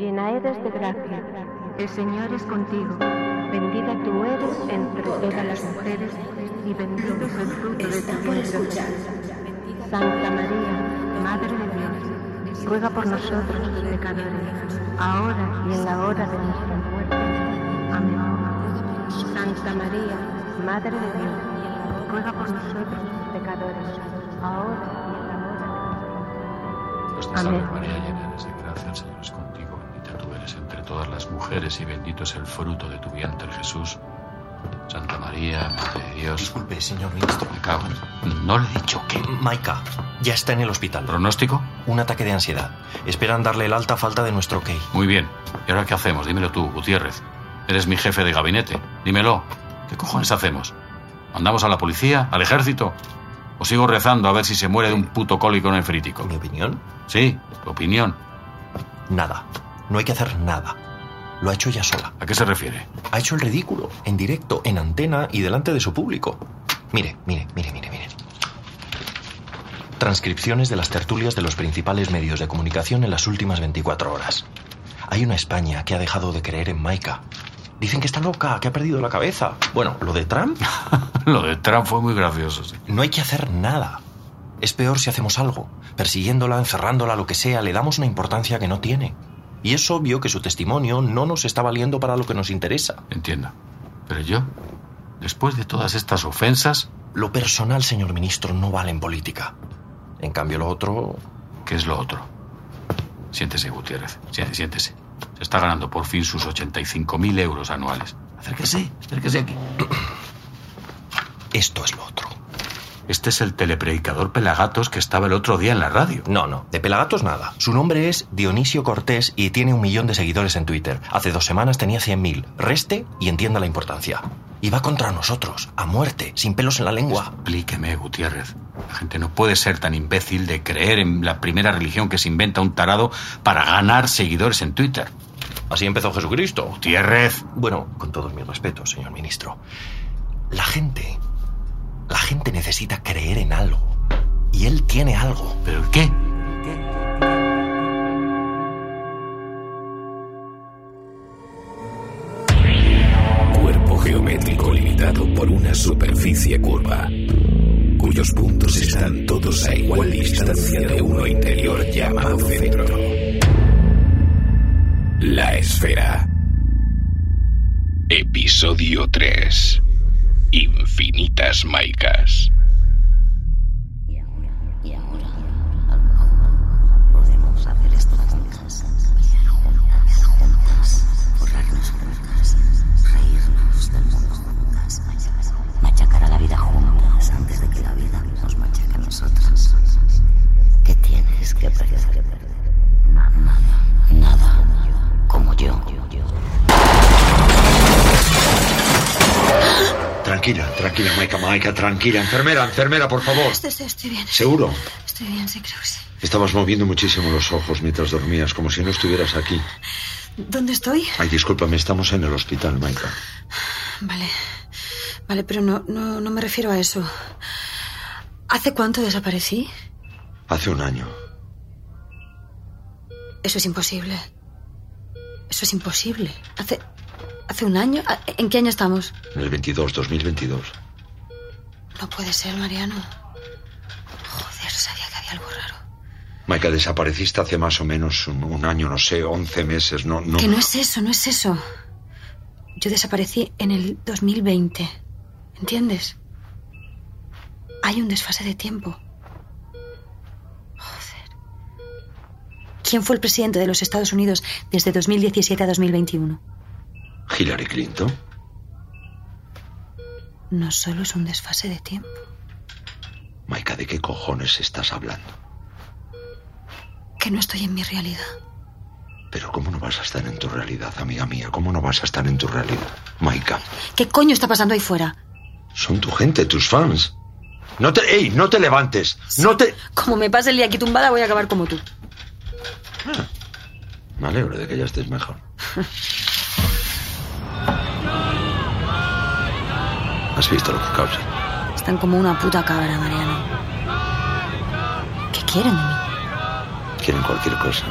llena eres de gracia, el Señor es contigo, bendita tú eres entre todas las mujeres y bendito es el fruto de tu vientre. Santa María, Madre de Dios, ruega por nosotros pecadores, ahora y en la hora de nuestra muerte. Amén. Santa María, Madre de Dios, ruega por nosotros pecadores, ahora y en la hora de nuestra muerte. Dios te salve María, llena eres de gracia, el Señor es contigo, tú eres entre todas las mujeres y bendito es el fruto de tu vientre Jesús. Santa María, Madre de Dios. Disculpe, señor ministro. Me cago No le he dicho que. Maika, ya está en el hospital. ¿Pronóstico? Un ataque de ansiedad. Esperan darle el alta falta de nuestro ok. Muy bien. ¿Y ahora qué hacemos? Dímelo tú, Gutiérrez. Eres mi jefe de gabinete. Dímelo. ¿Qué cojones hacemos? ¿Mandamos a la policía? ¿Al ejército? ¿O sigo rezando a ver si se muere de un puto cólico nefrítico? ¿Mi opinión? Sí, tu opinión. Nada. No hay que hacer nada. Lo ha hecho ella sola. ¿A qué se refiere? Ha hecho el ridículo, en directo, en antena y delante de su público. Mire, mire, mire, mire, mire. Transcripciones de las tertulias de los principales medios de comunicación en las últimas 24 horas. Hay una España que ha dejado de creer en Maika. Dicen que está loca, que ha perdido la cabeza. Bueno, lo de Trump, Lo de Trump fue muy gracioso, sí. no hay que hacer nada. Es peor si hacemos algo. Persiguiéndola, encerrándola, lo que sea, le damos una importancia que no tiene. Y es obvio que su testimonio no nos está valiendo para lo que nos interesa. Entiendo. Pero yo, después de todas estas ofensas, Lo personal, señor ministro, no vale en política. En cambio, lo otro... ¿qué es lo otro? Siéntese, Gutiérrez. Siéntese, siéntese. Se está ganando por fin sus 85.000 euros anuales. Acérquese, acérquese aquí. Esto es lo otro. Este es el telepredicador Pelagatos que estaba el otro día en la radio. No, no, de Pelagatos nada. Su nombre es Dionisio Cortés y tiene un millón de seguidores en Twitter. Hace dos semanas tenía 100.000. Reste y entienda la importancia. Y va contra nosotros, a muerte, sin pelos en la lengua. Explíqueme, Gutiérrez. La gente no puede ser tan imbécil de creer en la primera religión que se inventa un tarado para ganar seguidores en Twitter. Así empezó Jesucristo. Gutiérrez. Bueno, con todos mis respetos, señor ministro. La gente... La gente necesita creer en algo. Y él tiene algo. ¿Pero qué? Cuerpo geométrico limitado por una superficie curva, cuyos puntos están todos a igual distancia de uno interior llamado centro. La esfera. Episodio 3. Infinitas Maicas. Y ahora, a lo mejor podemos hacer esto juntas. Juntas, juntas, forrarnos juntas, reírnos del mundo juntas, machacar a la vida juntas antes de que la vida nos machaque a nosotros. ¿Qué tienes que perder? Tranquila, tranquila, Maika, Maika, tranquila. Enfermera, enfermera, por favor. Estoy, estoy, estoy bien. ¿Seguro? Estoy bien, sí, creo que sí. Estabas moviendo muchísimo los ojos mientras dormías, como si no estuvieras aquí. ¿Dónde estoy? Ay, discúlpame, estamos en el hospital, Maika. Vale. Vale, pero no, no, no me refiero a eso. ¿Hace cuánto desaparecí? Hace un año. Eso es imposible. Eso es imposible. Hace. ¿Hace un año? ¿A- ¿En qué año estamos? En el 22, 2022. No puede ser, Mariano. Joder, sabía que había algo raro. Maika, desapareciste hace más o menos un, un año, no sé, 11 meses, no, no. Que no es eso, no es eso. Yo desaparecí en el 2020. ¿Entiendes? Hay un desfase de tiempo. Joder. ¿Quién fue el presidente de los Estados Unidos desde 2017 a 2021? Hillary Clinton. No solo es un desfase de tiempo. Maika, ¿de qué cojones estás hablando? Que no estoy en mi realidad. Pero ¿cómo no vas a estar en tu realidad, amiga mía? ¿Cómo no vas a estar en tu realidad? Maika, ¿Qué coño está pasando ahí fuera? son tu gente, tus fans. No te... ¡Ey! No te levantes. No te... Como me pase el día aquí tumbada, voy a acabar como tú. Me alegro de que ya estés mejor. ¿Has visto lo que? Están como una puta cabra, Mariano. ¿Qué quieren de mí? Quieren cualquier cosa.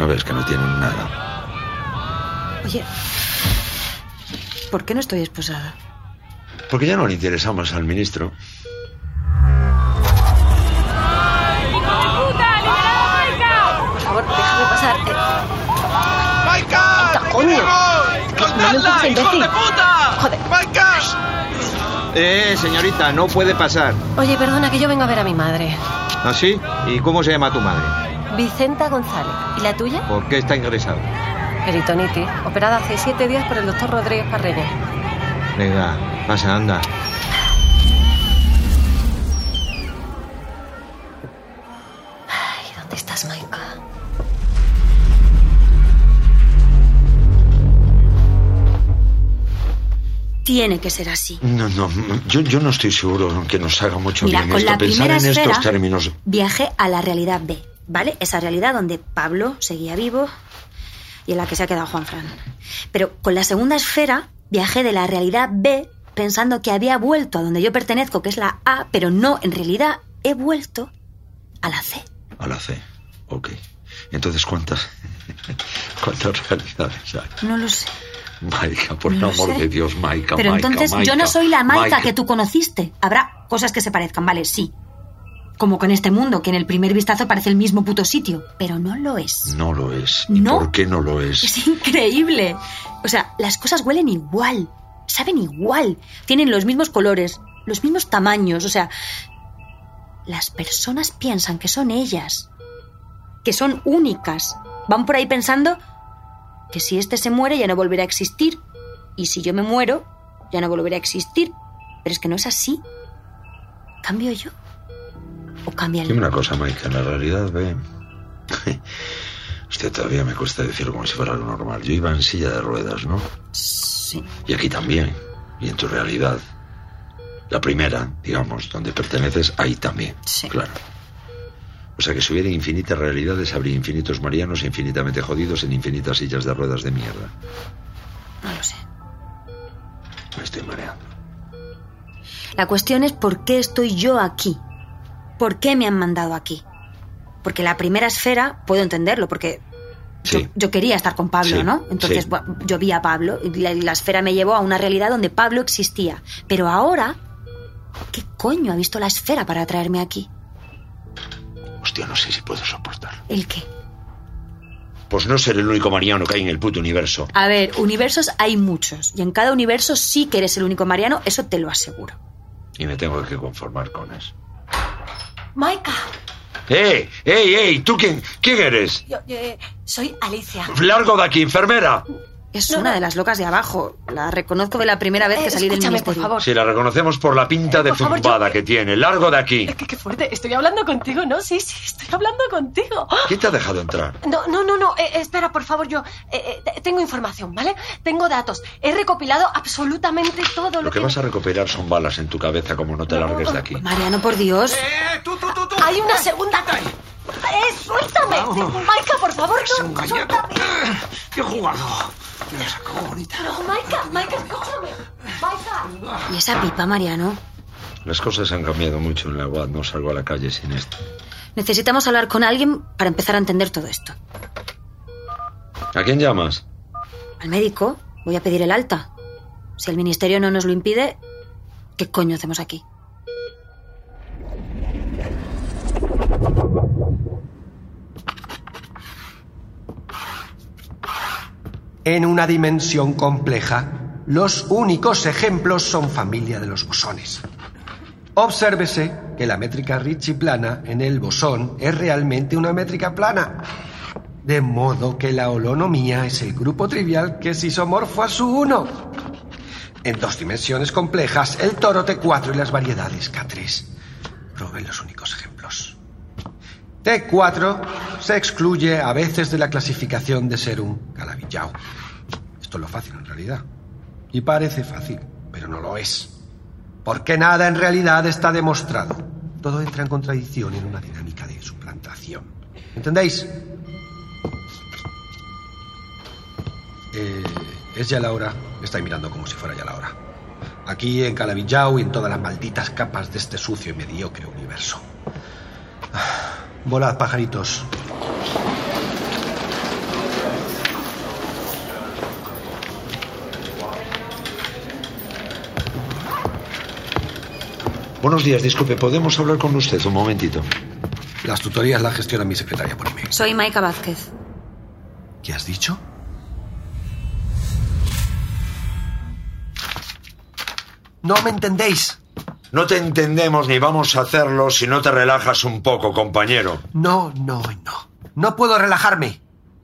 ¿No ves que no tienen nada? Oye, ¿por qué no estoy esposada? Porque ya no le interesamos al ministro. Por favor, déjame pasar. Eh, ¡Maika! coño! no me empujes, imbécil. Eh, señorita, no puede pasar. Oye, perdona, que yo vengo a ver a mi madre. ¿Ah, sí? ¿Y cómo se llama tu madre? Vicenta González. ¿Y la tuya? ¿Por qué está ingresado? Peritonitis. Operada hace siete días por el doctor Rodríguez Parreña. Venga, pasa, anda. Tiene que ser así. No, no, yo, yo no estoy seguro que nos haga mucho Mira, bien con esto. la Pensar primera en esfera estos términos. viajé a la realidad B, ¿vale? Esa realidad donde Pablo seguía vivo y en la que se ha quedado Juan Fran. Pero con la segunda esfera viajé de la realidad B pensando que había vuelto a donde yo pertenezco, que es la A, pero no, en realidad he vuelto a la C. A la C. Ok. Entonces, ¿cuántas, cuántas realidades hay? No lo sé. Maika, por No el amor sé. de Dios, Maika, Pero entonces yo no soy la Maika, Maika. que tú conociste. Habrá cosas que se parezcan, vale, sí. Como con este mundo, que en el primer vistazo parece el mismo puto sitio, pero no lo es. No lo es. ¿Y No. por qué no lo es? Es increíble. O sea, las cosas huelen igual, saben igual, tienen los mismos colores, los mismos tamaños, o sea, las personas piensan que son ellas, que son únicas. Van por ahí pensando que si este se muere ya no volverá a existir y si yo me muero ya no volverá a existir. Pero es que no es así. ¿Cambio yo? ¿O cambia el Dime una cosa, Maika, en la realidad, ve. Hostia, todavía me cuesta decirlo como si fuera algo normal. Yo iba en silla de ruedas, ¿no? Sí. Y aquí también. Y en tu realidad. La primera, digamos, donde perteneces, ahí también. Sí. Claro. O sea que si hubiera infinitas realidades, habría infinitos marianos infinitamente jodidos en infinitas sillas de ruedas de mierda. No lo sé. Me estoy mareando. La cuestión es por qué estoy yo aquí. ¿Por qué me han mandado aquí? Porque la primera esfera puedo entenderlo, porque yo, Sí. yo quería estar con Pablo, Sí, ¿no? Entonces sí. bueno, yo vi a Pablo y la, y la esfera me llevó a una realidad donde Pablo existía. Pero ahora, ¿qué coño ha visto la esfera para traerme aquí? No sé si puedo soportarlo. ¿El qué? Pues no ser el único mariano que hay en el puto universo. A ver, universos hay muchos. Y en cada universo sí que eres el único Mariano, eso te lo aseguro. Y me tengo que conformar con eso. Maika, ¡Ey! ¡Ey, ey! ¿Tú quién, quién eres? yo, eh, soy Alicia. ¡Largo de aquí, enfermera! Es No, una no. de las locas de abajo. La reconozco de la primera vez que Eh, salí del ministerio. por favor. Si la reconocemos por la pinta de Por favor, zumbada yo- que tiene. ¡Largo de aquí! Eh, Qué, qué fuerte, estoy hablando contigo, ¿no? Sí, sí, estoy hablando contigo. ¿Quién te ha dejado entrar? No, no, no, no. eh, espera, por favor, yo eh, eh, tengo información, ¿vale? Tengo datos. He recopilado absolutamente todo lo, Lo que vas a recopilar son balas en tu cabeza como no te No. largues de aquí. Mariano, por Dios. ¡Eh, tú, tú, tú, tú! Hay una segunda. ¡Eh, suéltame! Maika, por favor, no, Cállate. suéltame. ¡Qué jugado! Me la sacó bonita. No, Maika, Maika, escúchame. Maika. ¿Y esa pipa, Mariano? Las cosas han cambiado mucho en la UAD. No salgo a la calle sin esto. Necesitamos hablar con alguien para empezar a entender todo esto. ¿A quién llamas? Al médico voy a pedir el alta. Si el ministerio no nos lo impide, ¿qué coño hacemos aquí? En una dimensión compleja, los únicos ejemplos son familia de los bosones. Obsérvese que la métrica Ricci plana en el bosón es realmente una métrica plana. De modo que la holonomía es el grupo trivial que es isomorfo a su 1. En dos dimensiones complejas, el toro T4 y las variedades K3 proveen los únicos ejemplos. T4 se excluye a veces de la clasificación de ser un calabillao. Esto es lo fácil en realidad. Y parece fácil, pero no lo es. Porque nada en realidad está demostrado. Todo entra en contradicción en una dinámica de suplantación. ¿Entendéis? Eh, es ya la hora. Me estáis mirando como si fuera ya la hora. Aquí en Calabillao y en todas las malditas capas de este sucio y mediocre universo. Volad, pajaritos. Buenos días, disculpe, ¿podemos hablar con usted un momentito? Las tutorías las gestiona mi secretaria por mí. Soy Maika Vázquez. ¿Qué has dicho? No me entendéis. No te entendemos ni vamos a hacerlo si no te relajas un poco, compañero. No, no, no. No puedo relajarme.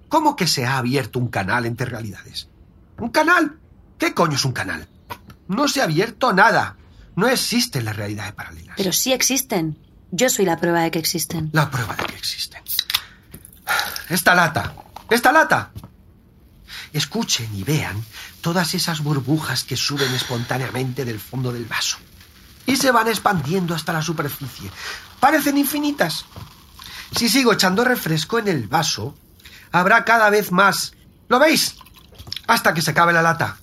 ¿Cómo que se ha abierto un canal entre realidades? ¿Un canal? ¿Qué coño es un canal? No se ha abierto nada. No existen las realidades paralelas. Pero sí existen. Yo soy la prueba de que existen. La prueba de que existen. Esta lata. Esta lata. Escuchen y vean todas esas burbujas que suben espontáneamente del fondo del vaso. Y se van expandiendo hasta la superficie. Parecen infinitas. Si sigo echando refresco en el vaso, habrá cada vez más. ¿Lo veis? Hasta que se acabe la lata.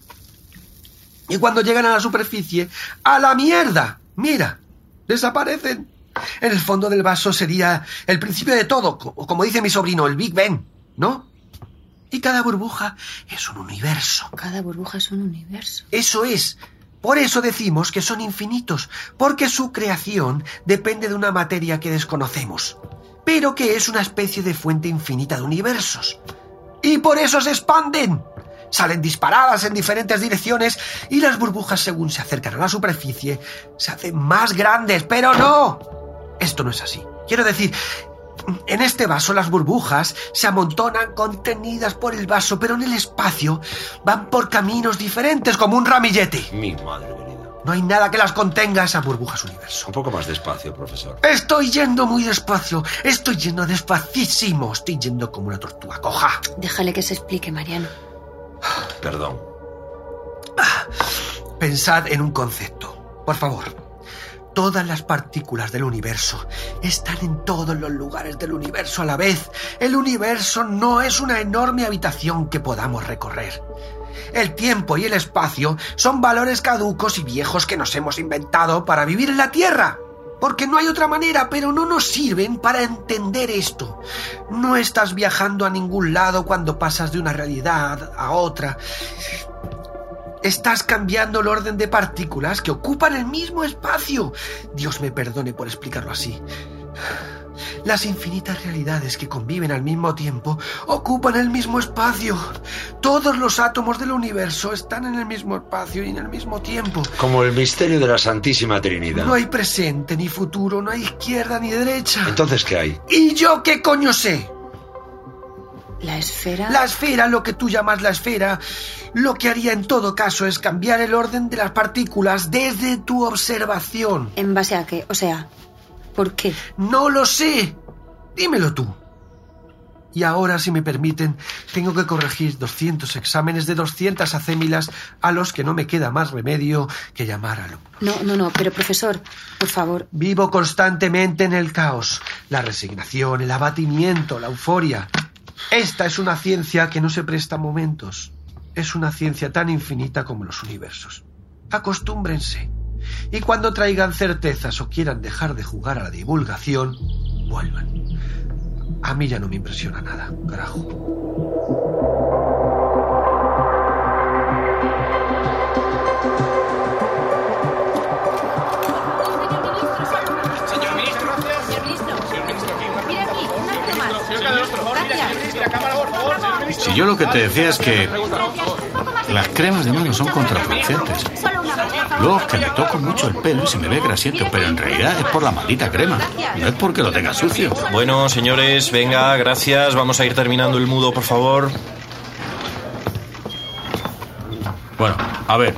Y cuando llegan a la superficie, ¡a la mierda! Mira, desaparecen. En el fondo del vaso sería el principio de todo, co- como dice mi sobrino, el Big Bang, ¿no? Y cada burbuja es un universo. Cada burbuja es un universo. Eso es. Por eso decimos que son infinitos, porque su creación depende de una materia que desconocemos, pero que es una especie de fuente infinita de universos. Y por eso se expanden. Salen disparadas en diferentes direcciones y las burbujas según se acercan a la superficie se hacen más grandes, pero no. Esto no es así. Quiero decir, en este vaso las burbujas se amontonan contenidas por el vaso, pero en el espacio van por caminos diferentes como un ramillete. Mi madre querida. No hay nada que las contenga esas burbujas universo. Un poco más despacio, profesor. Estoy yendo muy despacio, estoy yendo despacísimo, estoy yendo como una tortuga coja. Déjale que se explique, Mariano. Perdón. Pensad en un concepto, por favor. Todas las partículas del universo están en todos los lugares del universo a la vez. El universo no es una enorme habitación que podamos recorrer. El tiempo y el espacio son valores caducos y viejos que nos hemos inventado para vivir en la Tierra. Porque no hay otra manera, pero no nos sirven para entender esto. No estás viajando a ningún lado cuando pasas de una realidad a otra. Estás cambiando el orden de partículas que ocupan el mismo espacio. Dios me perdone por explicarlo así. Las infinitas realidades que conviven al mismo tiempo ocupan el mismo espacio. Todos los átomos del universo están en el mismo espacio y en el mismo tiempo. Como el misterio de la Santísima Trinidad. No hay presente ni futuro, no hay izquierda ni derecha. Entonces, ¿qué hay? ¿Y yo qué coño sé? La esfera. La esfera, lo que tú llamas la esfera, lo que haría en todo caso es cambiar el orden de las partículas desde tu observación. ¿En base a qué? O sea, ¿por qué? No lo sé. Dímelo tú. Y ahora, si me permiten, tengo que corregir 200 exámenes de 200 acémilas a los que no me queda más remedio que llamar al No, no, no, pero profesor, por favor. Vivo constantemente en el caos, la resignación, el abatimiento, la euforia. Esta es una ciencia que no se presta momentos. Es una ciencia tan infinita como los universos. Acostúmbrense. Y cuando traigan certezas o quieran dejar de jugar a la divulgación, vuelvan. A mí ya no me impresiona nada, carajo. Si yo lo que te decía es que las cremas de mano son contraproducentes. Luego que me toco mucho el pelo y se me ve grasiento, pero en realidad es por la maldita crema. No es porque lo tenga sucio. Bueno, señores, venga, gracias. Vamos a ir terminando el mudo, por favor. Bueno, a ver.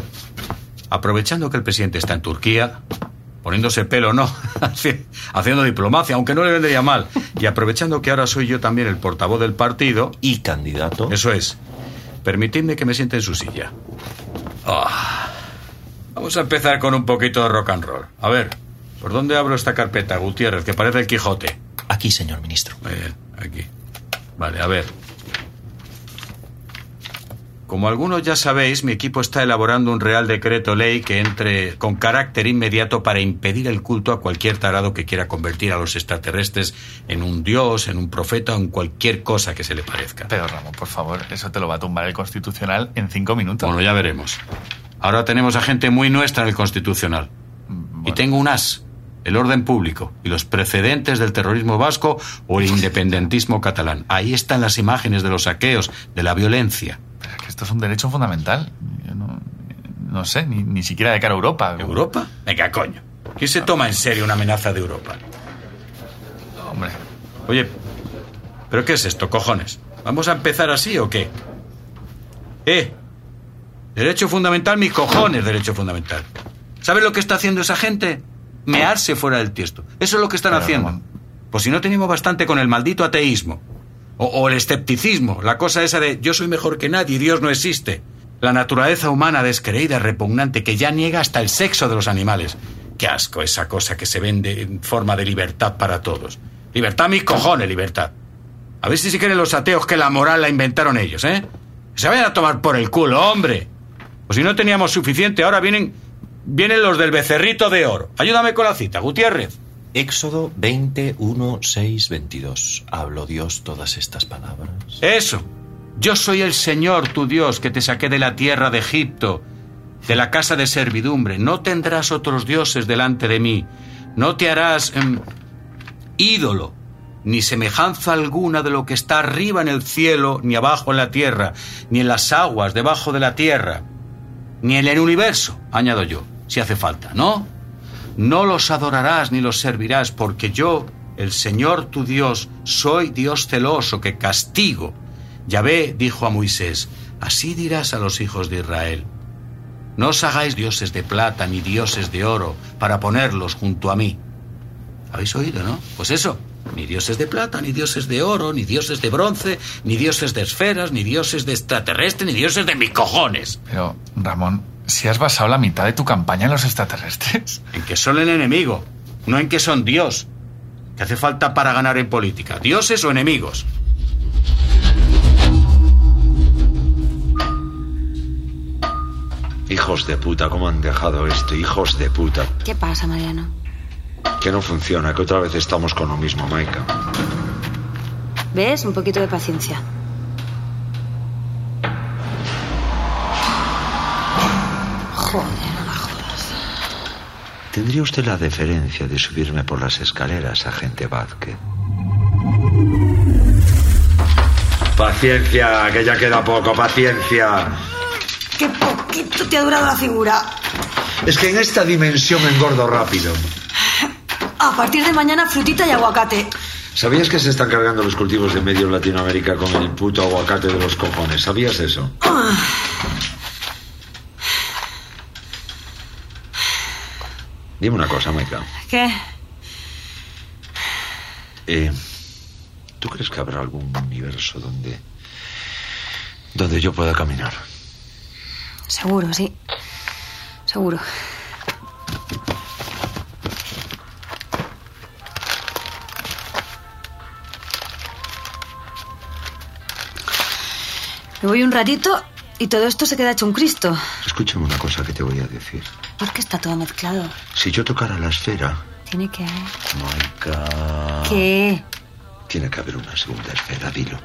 Aprovechando que el presidente está en Turquía, poniéndose pelo, no, haci- haciendo diplomacia, aunque no le vendría mal, y aprovechando que ahora soy yo también el portavoz del partido. Y candidato. Eso es. Permitidme que me siente en su silla. Ah. Vamos a empezar con un poquito de rock and roll. A ver, ¿por dónde abro esta carpeta, Gutiérrez, que parece el Quijote? Aquí, señor ministro. Bien, aquí. Vale, a ver. Como algunos ya sabéis, mi equipo está elaborando un real decreto ley que entre con carácter inmediato para impedir el culto a cualquier tarado que quiera convertir a los extraterrestres en un dios, en un profeta o en cualquier cosa que se le parezca. Pero Ramón, por favor, eso te lo va a tumbar el Constitucional en cinco minutos. Bueno, ya veremos. Ahora tenemos a gente muy nuestra en el Constitucional. Y tengo un as el orden público y los precedentes del terrorismo vasco o el independentismo catalán. Ahí están las imágenes de los saqueos, de la violencia. Que esto es un derecho fundamental. Yo no, no sé, ni, ni siquiera de cara a Europa. ¿Europa? Venga, coño. ¿Quién se toma en serio una amenaza de Europa? Hombre. Oye, ¿pero qué es esto, cojones? ¿Vamos a empezar así o qué? ¿Eh? Derecho fundamental, mis cojones, derecho fundamental. ¿Sabes lo que está haciendo esa gente? Mearse fuera del tiesto. Eso es lo que están Pero, haciendo. Pues si no tenemos bastante con el maldito ateísmo. O, o el escepticismo, la cosa esa de yo soy mejor que nadie Dios no existe. La naturaleza humana descreída, repugnante, que ya niega hasta el sexo de los animales. Qué asco esa cosa que se vende en forma de libertad para todos. Libertad, mis cojones, libertad. A ver si se creen los ateos que la moral la inventaron ellos, ¿eh? Se vayan a tomar por el culo, hombre. Pues si no teníamos suficiente, ahora vienen, vienen los del becerrito de oro. Ayúdame con la cita, Gutiérrez. Éxodo 21, 6, 22. ¿Habló Dios todas estas palabras? Eso. Yo soy el Señor, tu Dios, que te saqué de la tierra de Egipto, de la casa de servidumbre. No tendrás otros dioses delante de mí. No te harás em, ídolo, ni semejanza alguna de lo que está arriba en el cielo, ni abajo en la tierra, ni en las aguas debajo de la tierra, ni en el universo, añado yo, si hace falta, ¿no? No los adorarás ni los servirás, porque yo, el Señor tu Dios, soy Dios celoso que castigo. Yahvé dijo a Moisés, así dirás a los hijos de Israel, no os hagáis dioses de plata ni dioses de oro para ponerlos junto a mí. ¿Habéis oído, no? Pues eso, ni dioses de plata, ni dioses de oro, ni dioses de bronce, ni dioses de esferas, ni dioses de extraterrestre, ni dioses de mis cojones. Pero, Ramón, si has basado la mitad de tu campaña en los extraterrestres. En que son el enemigo, no en que son Dios. ¿Qué hace falta para ganar en política? ¿Dioses o enemigos? Hijos de puta, ¿cómo han dejado esto? Hijos de puta. ¿Qué pasa, Mariano? Que no funciona, que otra vez estamos con lo mismo, Maika. ¿Ves? Un poquito de paciencia. ¿Tendría usted la deferencia de subirme por las escaleras, agente Vázquez? Paciencia, que ya queda poco, paciencia. ¡Qué poquito te ha durado la figura! Es que en esta dimensión engordo rápido. A partir de mañana, frutita y aguacate. ¿Sabías que se están cargando los cultivos de medio en Latinoamérica con el puto aguacate de los cojones? ¿Sabías eso? Ah, Dime una cosa, Maika. ¿Qué? Eh, ¿Tú crees que habrá algún universo donde... donde yo pueda caminar? Seguro, sí. Seguro. Me voy un ratito y todo esto se queda hecho un Cristo. Escúchame una cosa que te voy a decir. ¿Por qué está todo mezclado? Si yo tocara la esfera, Tiene que... Maika... ¿Qué? Tiene que haber una segunda esfera, dilo.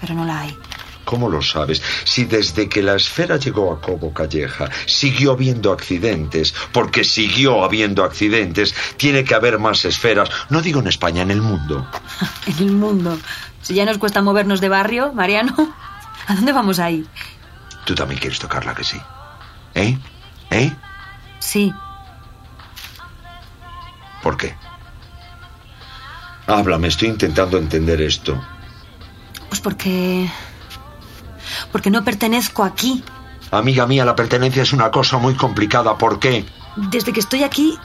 Pero no la hay. ¿Cómo lo sabes? Si desde que la esfera llegó a Cobo Calleja siguió habiendo accidentes, porque siguió habiendo accidentes, tiene que haber más esferas, no digo en España, en el mundo. En el mundo. Si ya nos cuesta movernos de barrio, Mariano, ¿a dónde vamos a ir? Tú también quieres tocarla, que sí. ¿Eh? ¿Eh? Sí, ¿Por qué? Háblame, estoy intentando entender esto. pues porque... Porque no pertenezco aquí. Amiga mía, la pertenencia es una cosa muy complicada. ¿Por qué? Desde que estoy aquí,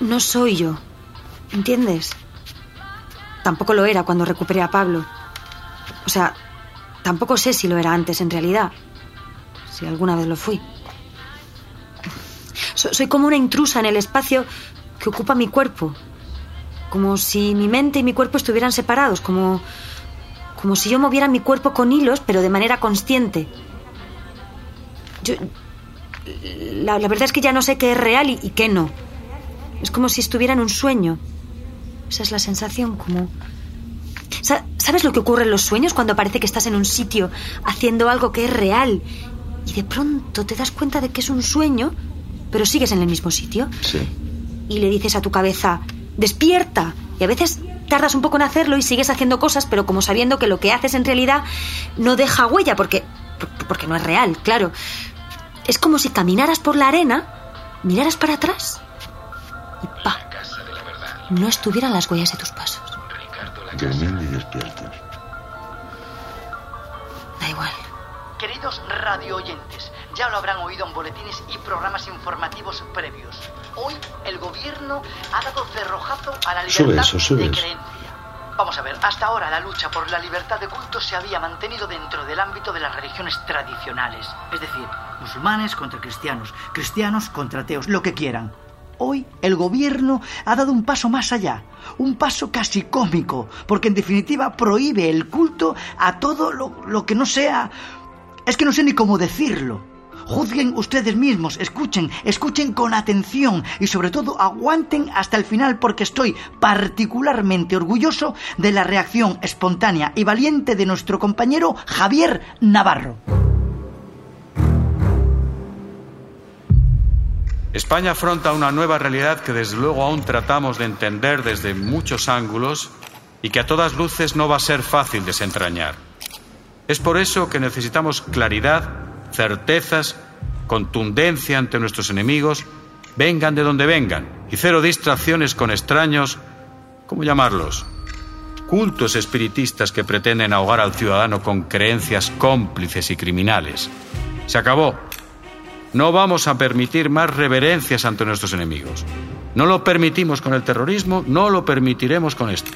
no soy yo. ¿Entiendes? Tampoco lo era cuando recuperé a Pablo. O sea, tampoco sé si lo era antes en realidad. Si alguna vez lo fui. So- soy como una intrusa en el espacio que ocupa mi cuerpo. Como si mi mente y mi cuerpo estuvieran separados. Como, como si yo moviera mi cuerpo con hilos, pero de manera consciente. Yo, la, la verdad es que ya no sé qué es real y, y qué no. Es como si estuviera en un sueño. Esa es la sensación, como... Sa- ¿Sabes lo que ocurre en los sueños cuando parece que estás en un sitio haciendo algo que es real y de pronto te das cuenta de que es un sueño, pero sigues en el mismo sitio? Sí. y le dices a tu cabeza, despierta. Y a veces tardas un poco en hacerlo y sigues haciendo cosas, pero como sabiendo que lo que haces en realidad no deja huella, porque, porque no es real, claro. Es como si caminaras por la arena, miraras para atrás y pa, no estuvieran las huellas de tus pasos. Durmiendo y despierto. Da igual. Queridos radio oyentes, ya lo habrán oído en boletines y programas informativos previos. Hoy el gobierno ha dado cerrojazo a la libertad Sube eso, sube de eso. creencia. Vamos a ver, hasta ahora la lucha por la libertad de culto se había mantenido dentro del ámbito de las religiones tradicionales. Es decir, musulmanes contra cristianos, cristianos contra ateos, lo que quieran. Hoy el gobierno ha dado un paso más allá, un paso casi cómico, porque en definitiva prohíbe el culto a todo lo, lo que no sea... Es que no sé ni cómo decirlo. Juzguen ustedes mismos, escuchen, escuchen con atención y sobre todo aguanten hasta el final porque estoy particularmente orgulloso de la reacción espontánea y valiente de nuestro compañero Javier Navarro. España afronta una nueva realidad que desde luego aún tratamos de entender desde muchos ángulos y que a todas luces no va a ser fácil desentrañar. Es por eso que necesitamos claridad, certezas, contundencia ante nuestros enemigos, vengan de donde vengan, y cero distracciones con extraños, ¿cómo llamarlos? Cultos espiritistas que pretenden ahogar al ciudadano con creencias cómplices y criminales. Se acabó. No vamos a permitir más reverencias ante nuestros enemigos. No lo permitimos con el terrorismo, no lo permitiremos con esto.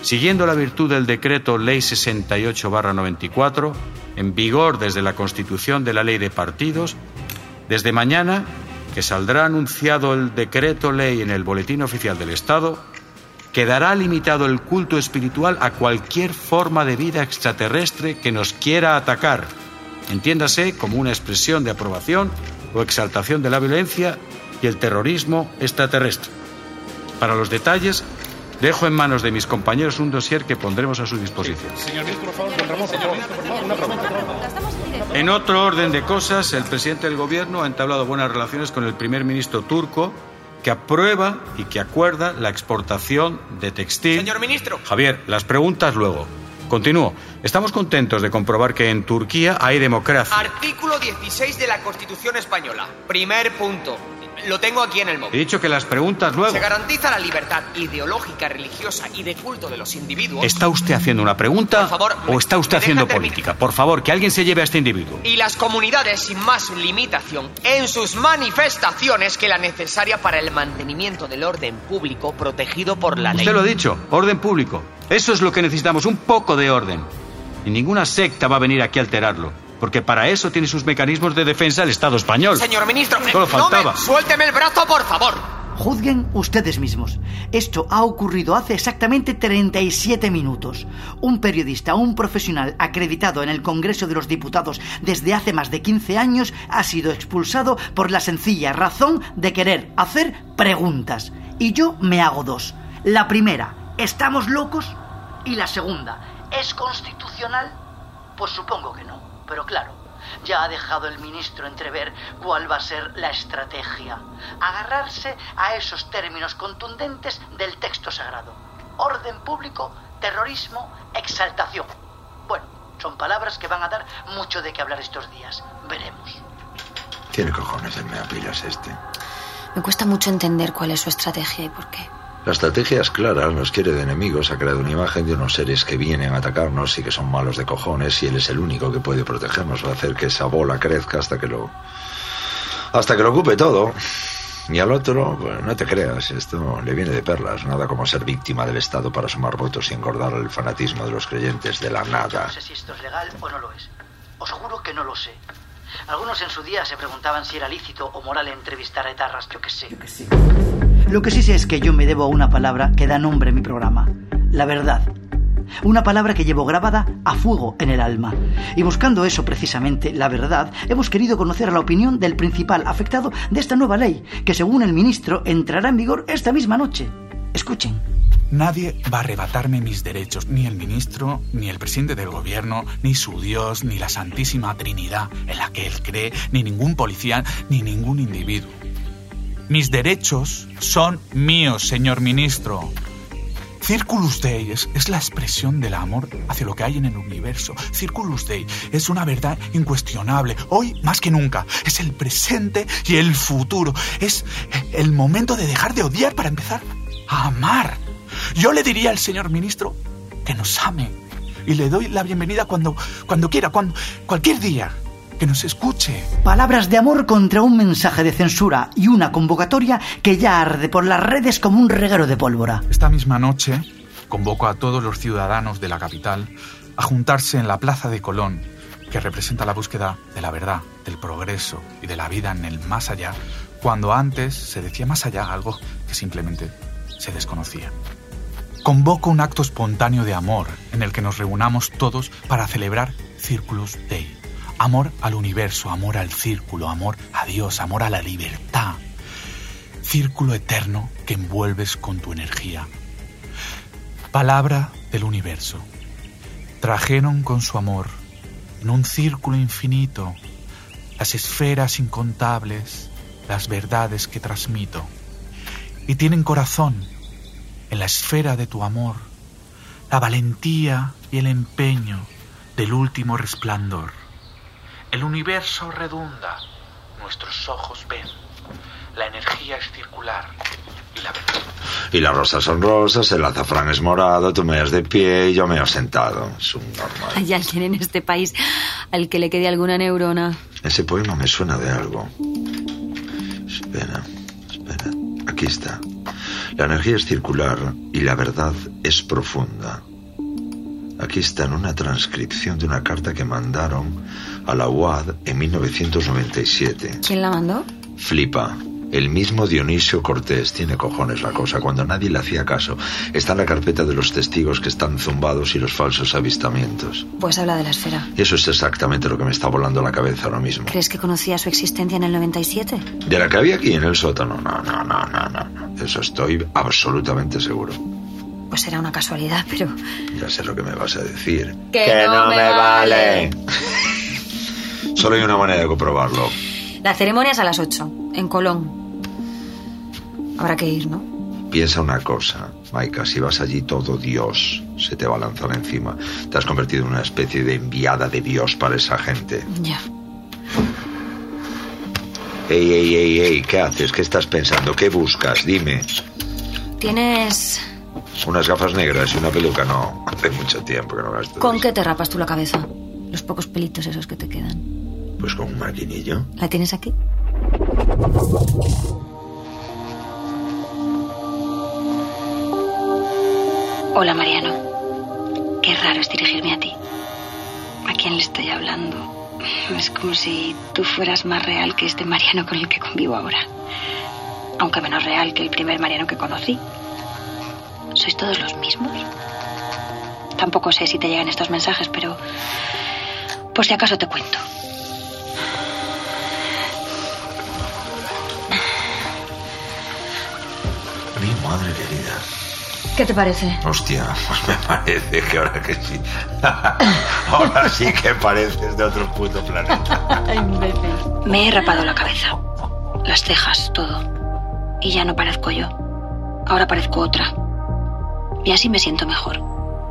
Siguiendo la virtud del decreto Ley 68-94, en vigor desde la constitución de la Ley de Partidos, desde mañana, que saldrá anunciado el decreto ley en el Boletín Oficial del Estado, quedará limitado el culto espiritual a cualquier forma de vida extraterrestre que nos quiera atacar, entiéndase como una expresión de aprobación o exaltación de la violencia y el terrorismo extraterrestre. Para los detalles, dejo en manos de mis compañeros un dossier que pondremos a su disposición. En otro orden de cosas, el presidente del gobierno ha entablado buenas relaciones con el primer ministro turco que aprueba y que acuerda la exportación de textil. Señor ministro. Javier, las preguntas luego. Continúo. Estamos contentos de comprobar que en Turquía hay democracia. Artículo 16 de la Constitución Española. Primer punto. Lo tengo aquí en el He móvil. dicho que las preguntas luego. Se garantiza la libertad ideológica, religiosa y de culto de los individuos. ¿Está usted haciendo una pregunta Por favor, o está usted ¿me haciendo política? Por favor, que alguien se lleve a este individuo. Y las comunidades sin más limitación en sus manifestaciones que la necesaria para el mantenimiento del orden público protegido por la ley. Usted lo ha dicho, orden público. Eso es lo que necesitamos, un poco de orden. Y ninguna secta va a venir aquí a alterarlo, porque para eso tiene sus mecanismos de defensa el Estado español. Señor ministro, Solo no faltaba. me- suélteme el brazo, por favor. Juzguen ustedes mismos. Esto ha ocurrido hace exactamente 37 minutos. Un periodista, un profesional acreditado en el Congreso de los Diputados desde hace más de 15 años ha sido expulsado por la sencilla razón de querer hacer preguntas. Y yo me hago dos. La primera, ¿estamos locos? Y la segunda, ¿es constitucional? Pues supongo que no. Pero claro, ya ha dejado el ministro entrever cuál va a ser la estrategia. Agarrarse a esos términos contundentes del texto sagrado. Orden público, terrorismo, exaltación. Bueno, son palabras que van a dar mucho de qué hablar estos días. Veremos. Tiene cojones el meapilas este. Me cuesta mucho entender cuál es su estrategia y por qué. La estrategia es clara, nos quiere de enemigos, ha creado una imagen de unos seres que vienen a atacarnos y que son malos de cojones y él es el único que puede protegernos, va a hacer que esa bola crezca hasta que lo... hasta que lo ocupe todo. Y al otro, pues, no te creas, esto le viene de perlas, nada como ser víctima del Estado para sumar votos y engordar el fanatismo de los creyentes de la nada. No sé si esto es legal o no lo es. Os juro que no lo sé. Algunos en su día se preguntaban si era lícito o moral entrevistar a etarras, yo qué sé. Lo que sí sé es que yo me debo a una palabra que da nombre a mi programa, la verdad. Una palabra que llevo grabada a fuego en el alma. Y buscando eso precisamente, la verdad, hemos querido conocer la opinión del principal afectado de esta nueva ley, que según el ministro entrará en vigor esta misma noche. Escuchen. Nadie va a arrebatarme mis derechos, ni el ministro, ni el presidente del gobierno, ni su Dios, ni la Santísima Trinidad en la que él cree, ni ningún policía, ni ningún individuo. Mis derechos son míos, señor ministro. Circulus Dei es, es, la expresión del amor hacia lo que hay en el universo. Circulus Dei es una verdad incuestionable, hoy más que nunca. Es el presente y el futuro. Es el momento de dejar de odiar para empezar a amar. Yo le diría al señor ministro que nos ame y le doy la bienvenida cuando, cuando quiera, cuando, cualquier día. Que nos escuche. Palabras de amor contra un mensaje de censura y una convocatoria que ya arde por las redes como un reguero de pólvora. Esta misma noche convoco a todos los ciudadanos de la capital a juntarse en la Plaza de Colón, que representa la búsqueda de la verdad, del progreso y de la vida en el más allá, cuando antes se decía más allá algo que simplemente se desconocía. Convoco un acto espontáneo de amor en el que nos reunamos todos para celebrar Circulus Dei. Amor al universo, amor al círculo, amor a Dios, amor a la libertad. Círculo eterno que envuelves con tu energía. Palabra del universo. Trajeron con su amor en un círculo infinito las esferas incontables, las verdades que transmito. Y tienen corazón en la esfera de tu amor, la valentía y el empeño del último resplandor. El universo redunda, nuestros ojos ven, la energía es circular y la verdad. Y las rosas son rosas, el azafrán es morado, tú me has de pie y yo me he sentado. Es un normal. Hay alguien en este país al que le quede alguna neurona. Ese poema me suena de algo. Espera, espera. Aquí está. La energía es circular y la verdad es profunda. Aquí está en una transcripción de una carta que mandaron a la UAD en 1997. ¿Quién la mandó? Flipa. El mismo Dionisio Cortés tiene cojones la cosa cuando nadie le hacía caso. Está en la carpeta de los testigos que están zumbados y los falsos avistamientos. Pues habla de la esfera. Eso es exactamente lo que me está volando la cabeza ahora mismo. ¿Crees que conocía su existencia en el 97? ¿De la que había aquí en el sótano? No, no, no, no, no. Eso estoy absolutamente seguro. Pues será una casualidad, pero... Ya sé lo que me vas a decir. ¡Que, que no, no, me vale! Solo hay una manera de comprobarlo. La ceremonia es a las 8, en Colón. Habrá que ir, ¿no? Piensa una cosa, Maika, si vas allí todo Dios se te va a lanzar encima. Te has convertido en una especie de enviada de Dios para esa gente. Ya. Ey, ey, ey, ey, ¿qué haces? ¿Qué estás pensando? ¿Qué buscas? Dime. ¿Tienes unas gafas negras y una peluca? No, hace mucho tiempo que no gasto. ¿Con qué te rapas tú la cabeza? Los pocos pelitos esos que te quedan. Pues con un maquinillo. ¿La tienes aquí? Hola, Mariano. Qué raro es dirigirme a ti. ¿A quién le estoy hablando? Es como si tú fueras más real que este Mariano con el que convivo ahora. Aunque menos real que el primer Mariano que conocí. ¿Sois todos los mismos? Tampoco sé si te llegan estos mensajes, pero por si acaso te cuento. Mi madre querida. ¿Qué te parece? Hostia, pues me parece que ahora que sí. ahora sí que pareces de otro puto planeta. me he rapado la cabeza, las cejas, todo. Y ya no parezco yo. Ahora parezco otra. Y así me siento mejor.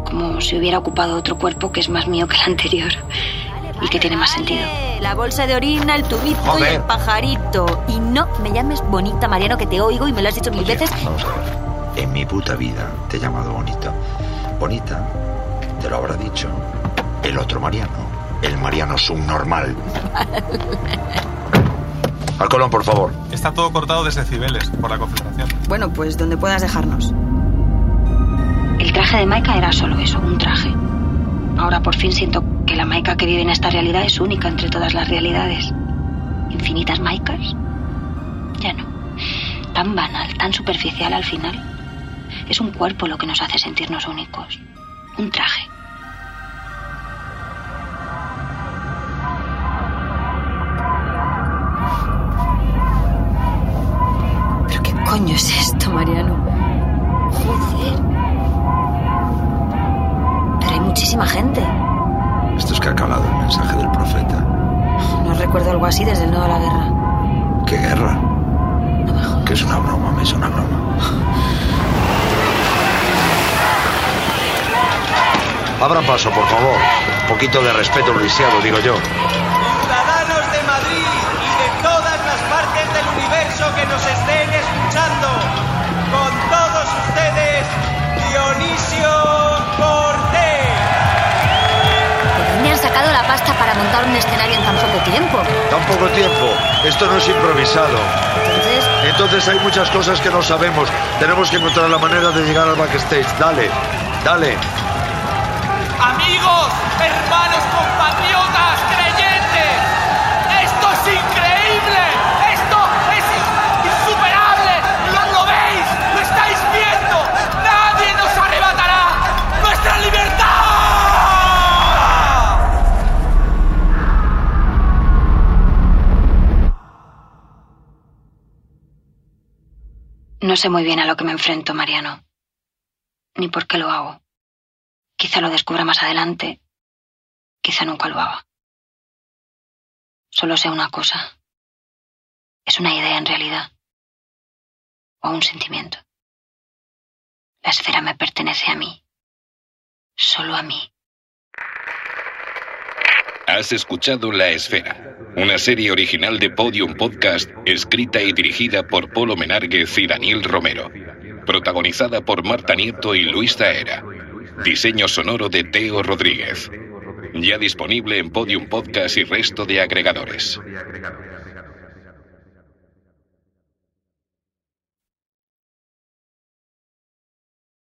Como si hubiera ocupado otro cuerpo que es más mío que el anterior. Y que tiene más sentido. La bolsa de orina, el tubito Joder. y el pajarito. Y no me llames bonita, Mariano, que te oigo y me lo has dicho mil Oye, veces. Vamos a ver. En mi puta vida te he llamado bonita. Bonita, te lo habrá dicho el otro Mariano. El Mariano subnormal. Al Colón, por favor. Está todo cortado desde Cibeles, por la concentración. Bueno, pues donde puedas dejarnos. El traje de Maika era solo eso, un traje. Ahora por fin siento que la Maika que vive en esta realidad es única entre todas las realidades. ¿Infinitas Maikas? Ya no. Tan banal, tan superficial al final. Es un cuerpo lo que nos hace sentirnos únicos. Un traje. ¿Pero qué coño es esto, Mariano? Joder. Pero hay muchísima gente. Esto es que ha calado el mensaje del profeta. No recuerdo algo así desde el no a la guerra. ¿Qué guerra? No me jodas. que es una broma, es una broma. Abran paso, por favor. Un poquito de respeto, Luisiano, digo yo. Ciudadanos de Madrid y de todas las partes del universo que nos estén escuchando, con todos ustedes, Dionisio Cortés. ¿De dónde han sacado la pasta para montar un escenario en tan poco tiempo? Tan poco tiempo. Esto no es improvisado. Entonces, Entonces hay muchas cosas que no sabemos. Tenemos que encontrar la manera de llegar al backstage. Dale, dale. Amigos, hermanos, compatriotas, creyentes, esto es increíble, esto es in- insuperable, ¿Lo, lo veis, lo estáis viendo, nadie nos arrebatará nuestra libertad. no sé muy bien a lo que me enfrento, Mariano. Ni por qué lo hago. Quizá lo descubra más adelante. Quizá nunca lo haga. Solo sé una cosa. Es una idea en realidad. O un sentimiento. La esfera me pertenece a mí. Solo a mí. Has escuchado La Esfera, una serie original de Podium Podcast, escrita y dirigida por Polo Menárguez y Daniel Romero. Protagonizada por Marta Nieto y Luis Zaera. Diseño sonoro de Teo Rodríguez. Ya disponible en Podium Podcast y resto de agregadores.